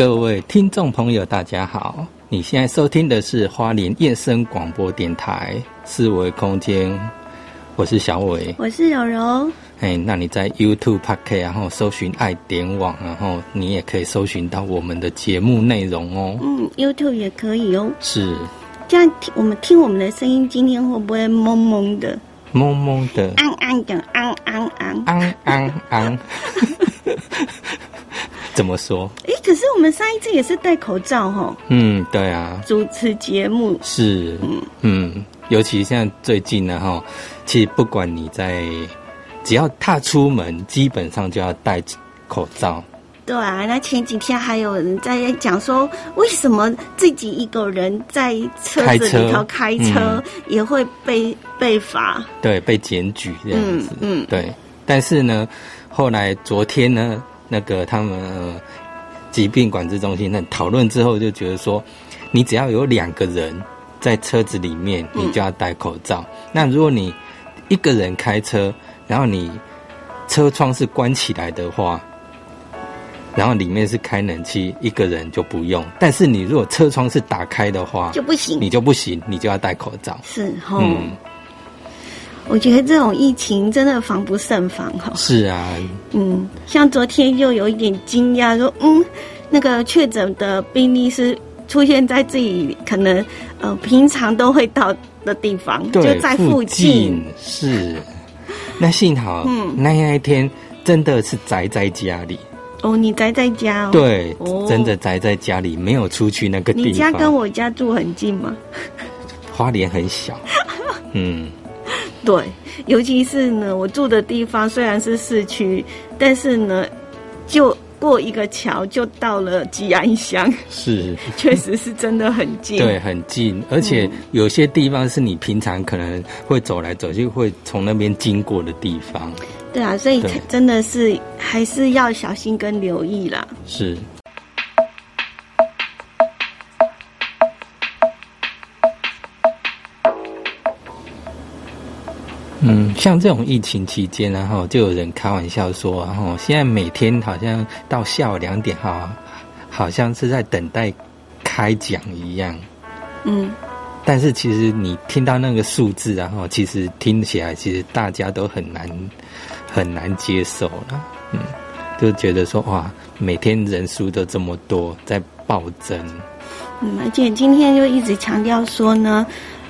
嗨，各位听众朋友，大家好！你现在收听的是花莲夜声广播电台四维空间，我是小伟，我是柔柔。哎，那你在 YouTube、p o c a s t 然后搜寻爱点网，然后你也可以搜寻到我们的节目内容哦。嗯，YouTube 也可以哦。是，这样听我们听我们的声音，今天会不会懵懵的？懵懵的，安安的，安安安，安安安。怎么说？哎，可是我们上一次也是戴口罩哈。嗯，对啊。主持节目是，嗯嗯，尤其现在最近呢哈，其实不管你在，只要踏出门，基本上就要戴口罩。对啊，那前几天还有人在讲说，为什么自己一个人在车子里头开车也会被被罚？对，被检举这样子。嗯，对。但是呢，后来昨天呢？那个他们疾病管制中心那讨论之后，就觉得说，你只要有两个人在车子里面，你就要戴口罩。那如果你一个人开车，然后你车窗是关起来的话，然后里面是开冷气，一个人就不用。但是你如果车窗是打开的话，就不行，你就不行，你就要戴口罩。是哈。我觉得这种疫情真的防不胜防哈。是啊，嗯，像昨天又有一点惊讶，说嗯，那个确诊的病例是出现在自己可能呃平常都会到的地方，就在附近。是，那幸好，嗯，那那一天真的是宅在家里。哦，你宅在家哦？对，真的宅在家里，没有出去那个地方。你家跟我家住很近吗？花莲很小，嗯。对，尤其是呢，我住的地方虽然是市区，但是呢，就过一个桥就到了吉安乡，是，确实是真的很近，对，很近，而且有些地方是你平常可能会走来走去，会从那边经过的地方。对啊，所以真的是还是要小心跟留意啦。是。嗯，像这种疫情期间，然后就有人开玩笑说，然后现在每天好像到下午两点哈，好像是在等待开奖一样。嗯，但是其实你听到那个数字，然后其实听起来，其实大家都很难很难接受了。嗯，就觉得说哇，每天人数都这么多，在暴增。嗯，而且今天就一直强调说呢。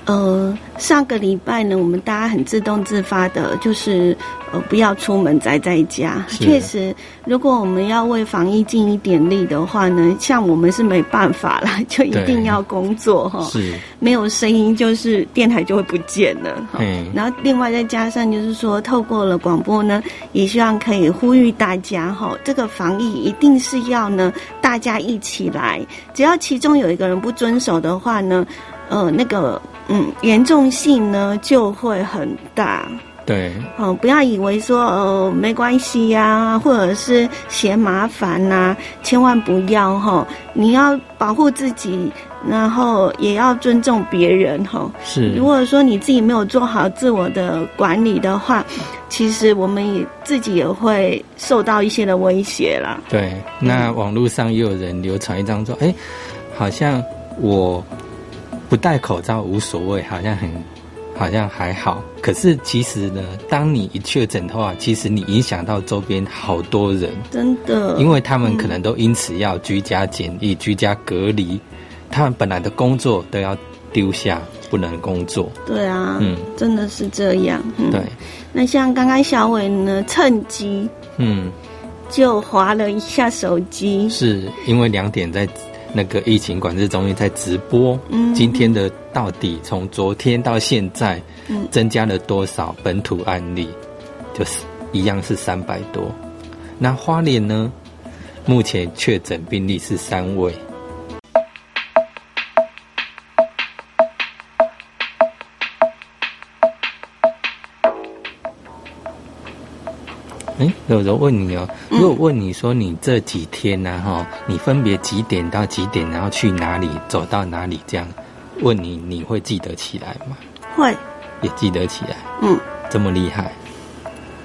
呃，上个礼拜呢，我们大家很自动自发的，就是呃不要出门宅在家。确实，如果我们要为防疫尽一点力的话呢，像我们是没办法了，就一定要工作哈。是，没有声音就是电台就会不见了。嗯。然后另外再加上就是说，透过了广播呢，也希望可以呼吁大家哈，这个防疫一定是要呢大家一起来，只要其中有一个人不遵守的话呢，呃，那个。嗯，严重性呢就会很大。对，哦，不要以为说呃没关系呀，或者是嫌麻烦呐，千万不要哈。你要保护自己，然后也要尊重别人哈。是，如果说你自己没有做好自我的管理的话，其实我们也自己也会受到一些的威胁啦。对，那网络上也有人流传一张说，哎，好像我。不戴口罩无所谓，好像很，好像还好。可是其实呢，当你一确诊的话，其实你影响到周边好多人，真的，因为他们可能都因此要居家检疫、居家隔离，他们本来的工作都要丢下，不能工作。对啊，嗯，真的是这样。对，那像刚刚小伟呢，趁机，嗯，就划了一下手机，是因为两点在。那个疫情管制中心在直播，今天的到底从昨天到现在，增加了多少本土案例？就是一样是三百多。那花莲呢？目前确诊病例是三位。哎，有人问你哦，如果问你说你这几天呢，哈，你分别几点到几点，然后去哪里，走到哪里，这样问你，你会记得起来吗？会，也记得起来。嗯，这么厉害？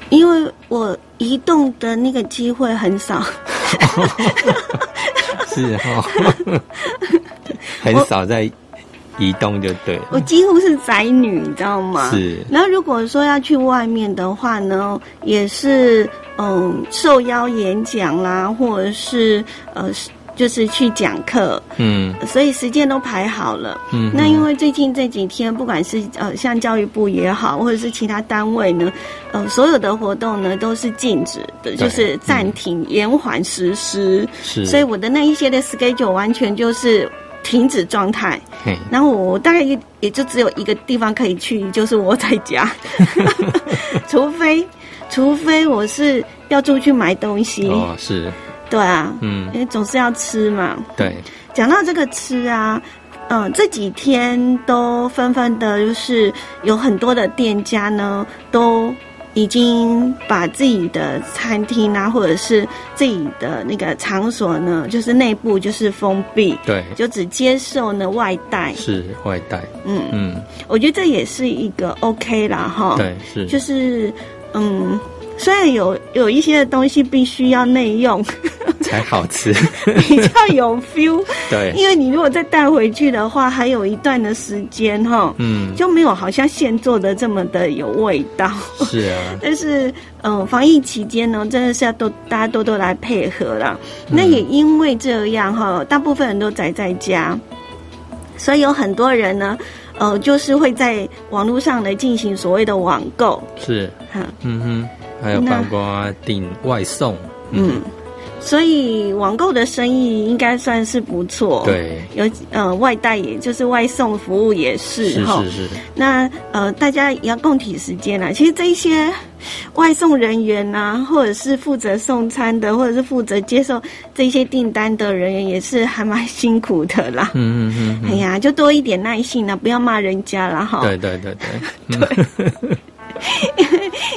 因为我移动的那个机会很少。是哈，很少在移动就对。我几乎是宅女，你知道吗？是。然后如果说要去外面的话呢，也是嗯受邀演讲啦，或者是呃。就是去讲课，嗯，所以时间都排好了，嗯，那因为最近这几天，不管是呃像教育部也好，或者是其他单位呢，呃，所有的活动呢都是禁止的，就是暂停、延缓实施，是，所以我的那一些的 schedule 完全就是停止状态，然后我大概也也就只有一个地方可以去，就是我在家，除非除非我是要出去买东西，哦，是。对啊，嗯，因为总是要吃嘛。对，讲到这个吃啊，嗯，这几天都纷纷的，就是有很多的店家呢，都已经把自己的餐厅啊，或者是自己的那个场所呢，就是内部就是封闭，对，就只接受呢外带，是外带。嗯。嗯，我觉得这也是一个 OK 啦，哈，对，是，就是嗯。虽然有有一些的东西必须要内用 才好吃，比较有 feel。对，因为你如果再带回去的话，还有一段的时间哈，嗯，就没有好像现做的这么的有味道。是啊，但是嗯，防疫期间呢，真的是要多大家多多来配合啦。那也因为这样哈，大部分人都宅在家，所以有很多人呢，呃，就是会在网络上来进行所谓的网购。是，嗯哼。还有包括订外送，嗯，所以网购的生意应该算是不错。对，有呃外带，也就是外送服务也是哈。是是是。那呃，大家也要共体时间啦。其实这一些外送人员呐，或者是负责送餐的，或者是负责接受这些订单的人员，也是还蛮辛苦的啦。嗯嗯嗯。哎呀，就多一点耐心啦，不要骂人家啦哈。对对对对。对。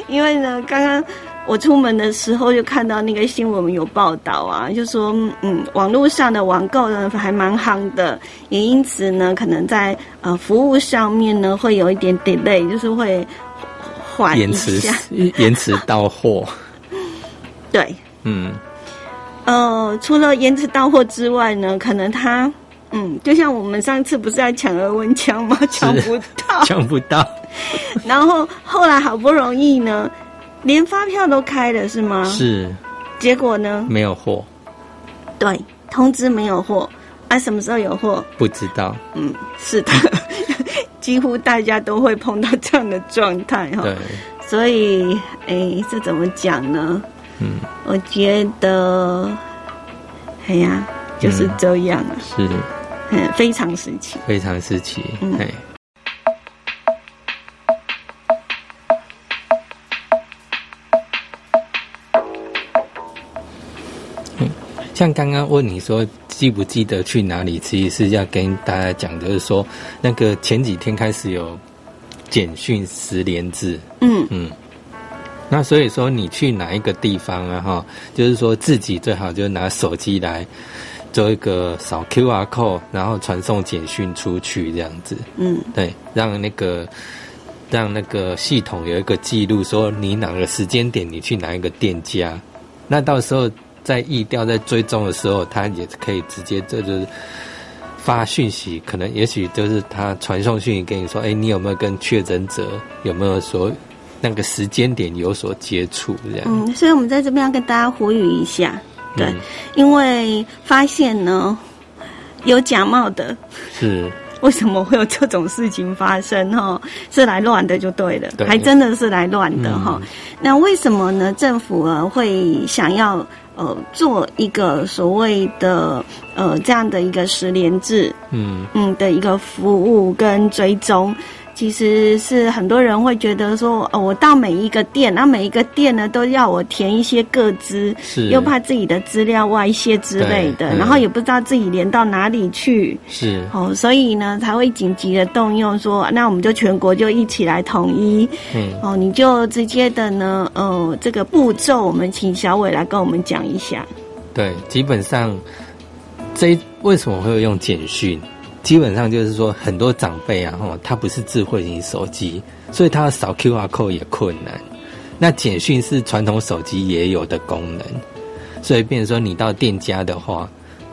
因为呢，刚刚我出门的时候就看到那个新闻有报道啊，就说，嗯，网络上的网购呢还蛮夯的，也因此呢，可能在呃服务上面呢会有一点 delay，就是会缓延迟 延迟到货。对，嗯，呃，除了延迟到货之外呢，可能他。嗯，就像我们上次不是在抢额温枪吗？抢不到，抢不到。然后后来好不容易呢，连发票都开了，是吗？是。结果呢？没有货。对，通知没有货。啊，什么时候有货？不知道。嗯，是的，几乎大家都会碰到这样的状态哈。对。所以，哎，这怎么讲呢？嗯，我觉得，哎呀，就是这样啊。是。嗯，非常时期，非常时期，嗯。像刚刚问你说记不记得去哪里，其实是要跟大家讲，就是说那个前几天开始有简讯十连制，嗯嗯。那所以说你去哪一个地方啊？哈，就是说自己最好就拿手机来。做一个扫 Q R code，然后传送简讯出去，这样子。嗯，对，让那个让那个系统有一个记录，说你哪个时间点你去哪一个店家，那到时候在意调在追踪的时候，他也可以直接这就是发讯息，可能也许就是他传送讯息给你说，哎，你有没有跟确诊者有没有说那个时间点有所接触这样。嗯，所以我们在这边要跟大家呼吁一下。对，因为发现呢有假冒的，是为什么会有这种事情发生？哈，是来乱的就对了，还真的是来乱的哈。那为什么呢？政府啊会想要呃做一个所谓的呃这样的一个十连制，嗯嗯的一个服务跟追踪。其实是很多人会觉得说，哦，我到每一个店，那每一个店呢都要我填一些个资，又怕自己的资料外泄之类的，然后也不知道自己连到哪里去，是。哦，所以呢才会紧急的动用说，那我们就全国就一起来统一，嗯，哦，你就直接的呢，呃，这个步骤我们请小伟来跟我们讲一下。对，基本上这为什么会用简讯？基本上就是说，很多长辈啊，吼，他不是智慧型手机，所以他要扫 Q R code 也困难。那简讯是传统手机也有的功能，所以变成说，你到店家的话，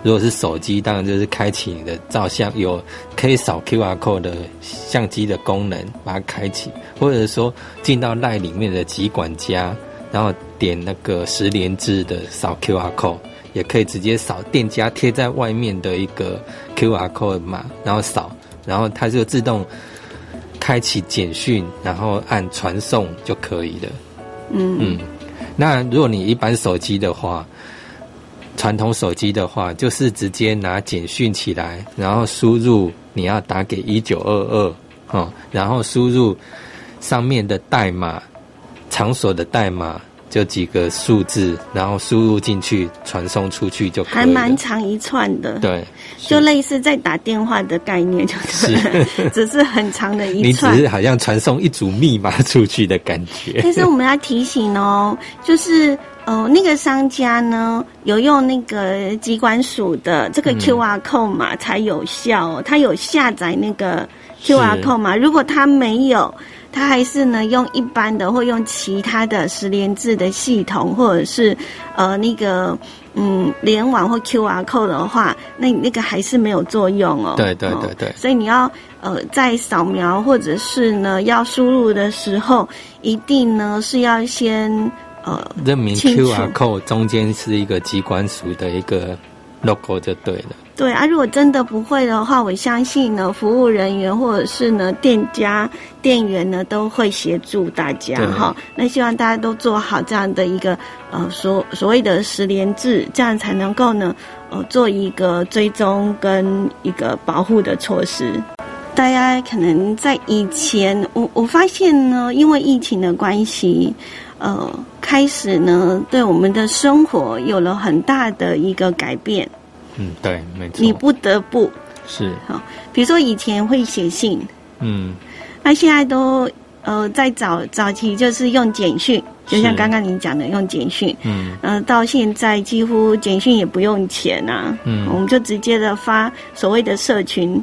如果是手机，当然就是开启你的照相，有可以扫 QR code 的相机的功能，把它开启，或者是说进到赖里面的集管家，然后点那个十连制的扫 QR code，也可以直接扫店家贴在外面的一个 QR code 码，然后扫，然后它就自动开启简讯，然后按传送就可以了。嗯嗯，那如果你一般手机的话，传统手机的话，就是直接拿简讯起来，然后输入你要打给一九二二，哦，然后输入上面的代码，场所的代码。就几个数字，然后输入进去，传送出去就可以。还蛮长一串的，对，就类似在打电话的概念，就是 只是很长的一串。你只是好像传送一组密码出去的感觉。但是我们要提醒哦，就是呃，那个商家呢有用那个机关署的这个 Q R code 码才有效，他有下载那个 Q R code 码，如果他没有。他还是呢用一般的或用其他的十连制的系统，或者是呃那个嗯联网或 QR code 的话，那那个还是没有作用哦。对对对对。所以你要呃在扫描或者是呢要输入的时候，一定呢是要先呃认明 QR code 中间是一个机关属的一个 logo 就对了。对啊，如果真的不会的话，我相信呢，服务人员或者是呢，店家店员呢，都会协助大家哈。那希望大家都做好这样的一个呃所所谓的十连制，这样才能够呢呃做一个追踪跟一个保护的措施。大家可能在以前，我我发现呢，因为疫情的关系，呃，开始呢对我们的生活有了很大的一个改变。嗯，对，没错。你不得不。是。好，比如说以前会写信，嗯，那现在都呃在早早期就是用简讯，就像刚刚你讲的用简讯，嗯，呃，到现在几乎简讯也不用钱啊，嗯，我们就直接的发所谓的社群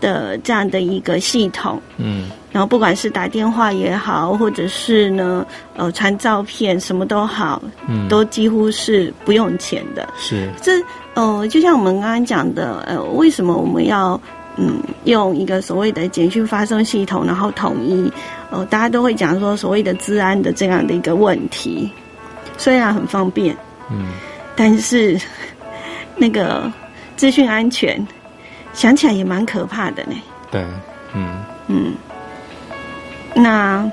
的这样的一个系统，嗯，然后不管是打电话也好，或者是呢呃传照片什么都好，嗯，都几乎是不用钱的，是这。哦，就像我们刚刚讲的，呃，为什么我们要嗯用一个所谓的简讯发送系统，然后统一？哦，大家都会讲说所谓的治安的这样的一个问题，虽然很方便，嗯，但是那个资讯安全想起来也蛮可怕的呢。对，嗯嗯，那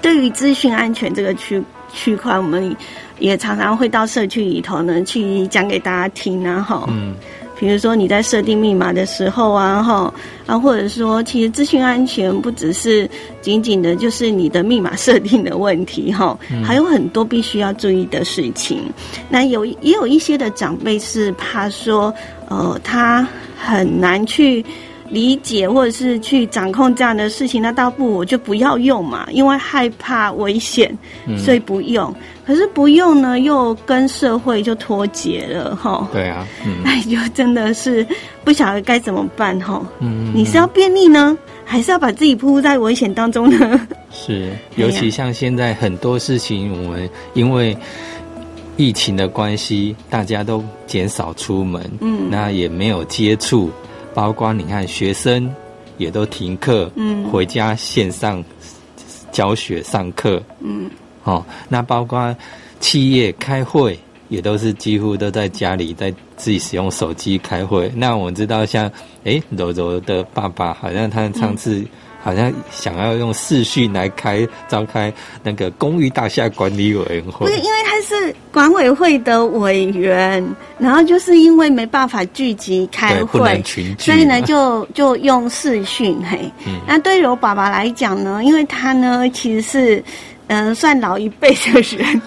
对于资讯安全这个区区块，我们。也常常会到社区里头呢，去讲给大家听啊，哈。嗯。比如说你在设定密码的时候啊，哈啊，或者说其实资讯安全不只是仅仅的就是你的密码设定的问题，哈，还有很多必须要注意的事情。那有也有一些的长辈是怕说，呃，他很难去。理解或者是去掌控这样的事情，那倒不我就不要用嘛，因为害怕危险，所以不用。可是不用呢，又跟社会就脱节了，哈。对啊，那就真的是不晓得该怎么办，哈。嗯，你是要便利呢，还是要把自己扑在危险当中呢？是，尤其像现在很多事情，我们因为疫情的关系，大家都减少出门，嗯，那也没有接触。包括你看，学生也都停课，嗯，回家线上教学上课，嗯，哦，那包括企业开会也都是几乎都在家里在自己使用手机开会。那我知道，像哎柔柔的爸爸，好像他上次。好像想要用视讯来开召开那个公寓大厦管理委员会，不是因为他是管委会的委员，然后就是因为没办法聚集开会，所以呢就就用视讯嘿。那对柔爸爸来讲呢，因为他呢其实是。嗯，算老一辈的人，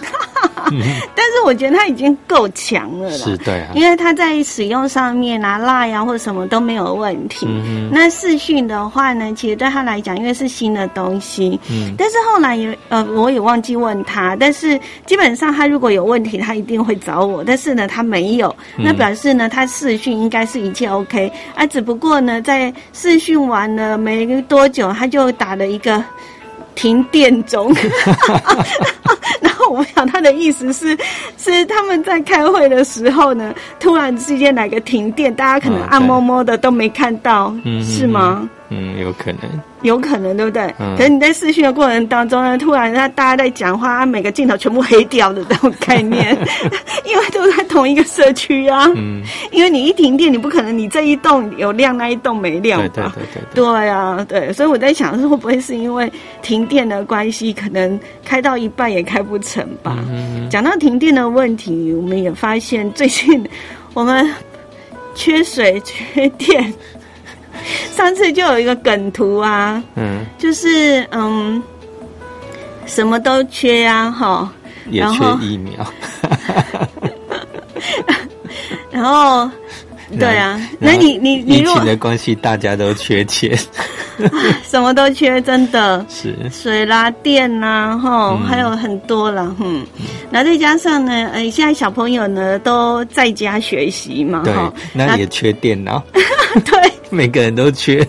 但是我觉得他已经够强了啦。是对啊，因为他在使用上面啊，拉呀或者什么都没有问题。那视讯的话呢，其实对他来讲，因为是新的东西。嗯。但是后来也呃，我也忘记问他。但是基本上他如果有问题，他一定会找我。但是呢，他没有，那表示呢，他视讯应该是一切 OK 啊。只不过呢，在视讯完了没多久，他就打了一个。停电中，我不晓得他的意思是，是他们在开会的时候呢，突然之间来个停电，大家可能暗摸摸的都没看到，是吗？嗯，有可能，有可能，对不对？可是你在试训的过程当中呢，突然他大家在讲话，每个镜头全部黑掉的这种概念，因为都在同一个社区啊。嗯，因为你一停电，你不可能你这一栋有亮，那一栋没亮吧？对对对对。对啊，对，所以我在想，会不会是因为停电的关系，可能开到一半也开不成吧？嗯讲到停电的问题，我们也发现最近我们缺水、缺电。上次就有一个梗图啊，嗯，就是嗯，什么都缺啊，哈，也缺疫苗，然后，对啊，那你你你，疫情的关系，大家都缺钱，什么都缺，真的。是。水啦、电啦，哈，还有很多啦，嗯，那再加上呢，呃，现在小朋友呢都在家学习嘛，哈，那也缺电脑，对。每个人都缺，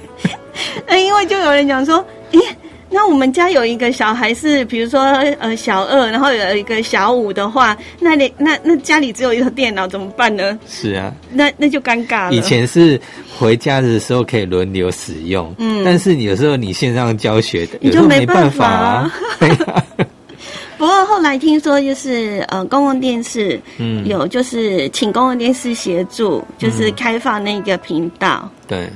那因为就有人讲说，咦，那我们家有一个小孩是，比如说呃小二，然后有一个小五的话，那你那那家里只有一个电脑怎么办呢？是啊，那那就尴尬了。以前是回家的时候可以轮流使用，嗯，但是有时候你线上教学的，你就没办法啊。不过后来听说，就是呃，公共电视有就是请公共电视协助，就是开放那个频道。对，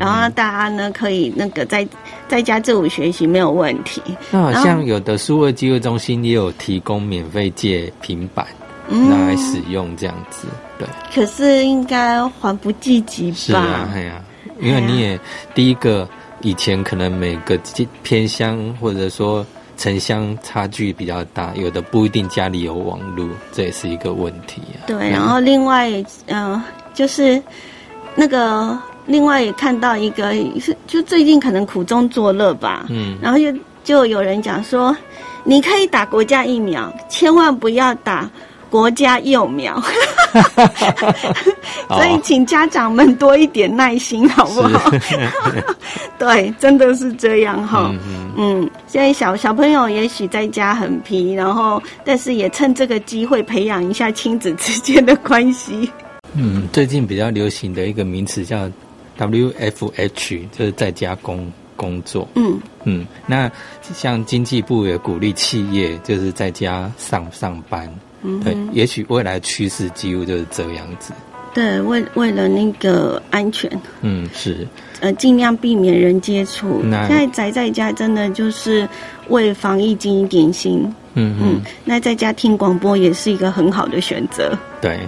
然后大家呢可以那个在在家自主学习没有问题。那好像有的数位机会中心也有提供免费借平板拿来使用这样子。对，可是应该还不积极吧？是啊，哎呀，因为你也第一个以前可能每个偏乡或者说。城乡差距比较大，有的不一定家里有网络，这也是一个问题啊。对，然后另外，嗯，就是那个另外也看到一个，是就最近可能苦中作乐吧。嗯，然后就就有人讲说，你可以打国家疫苗，千万不要打。国家幼苗，所以请家长们多一点耐心，好不好？对，真的是这样哈。嗯，现在小小朋友也许在家很皮，然后但是也趁这个机会培养一下亲子之间的关系。嗯，最近比较流行的一个名词叫 WFH，就是在家工工作。嗯嗯，那像经济部也鼓励企业就是在家上上班。对，也许未来趋势几乎就是这样子。对，为为了那个安全，嗯，是，呃，尽量避免人接触。现在宅在家，真的就是为防疫尽一点心。嗯嗯，那在家听广播也是一个很好的选择。对，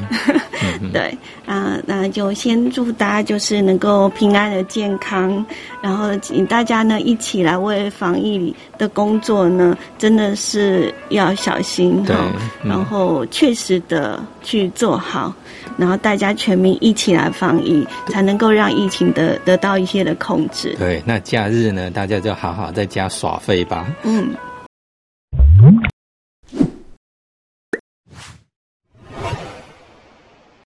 对啊，那就先祝大家就是能够平安的健康，然后请大家呢一起来为防疫的工作呢，真的是要小心哈，然后确实的去做好，然后大家全民一起来防疫，才能够让疫情的得到一些的控制。对，那假日呢，大家就好好在家耍废吧。嗯。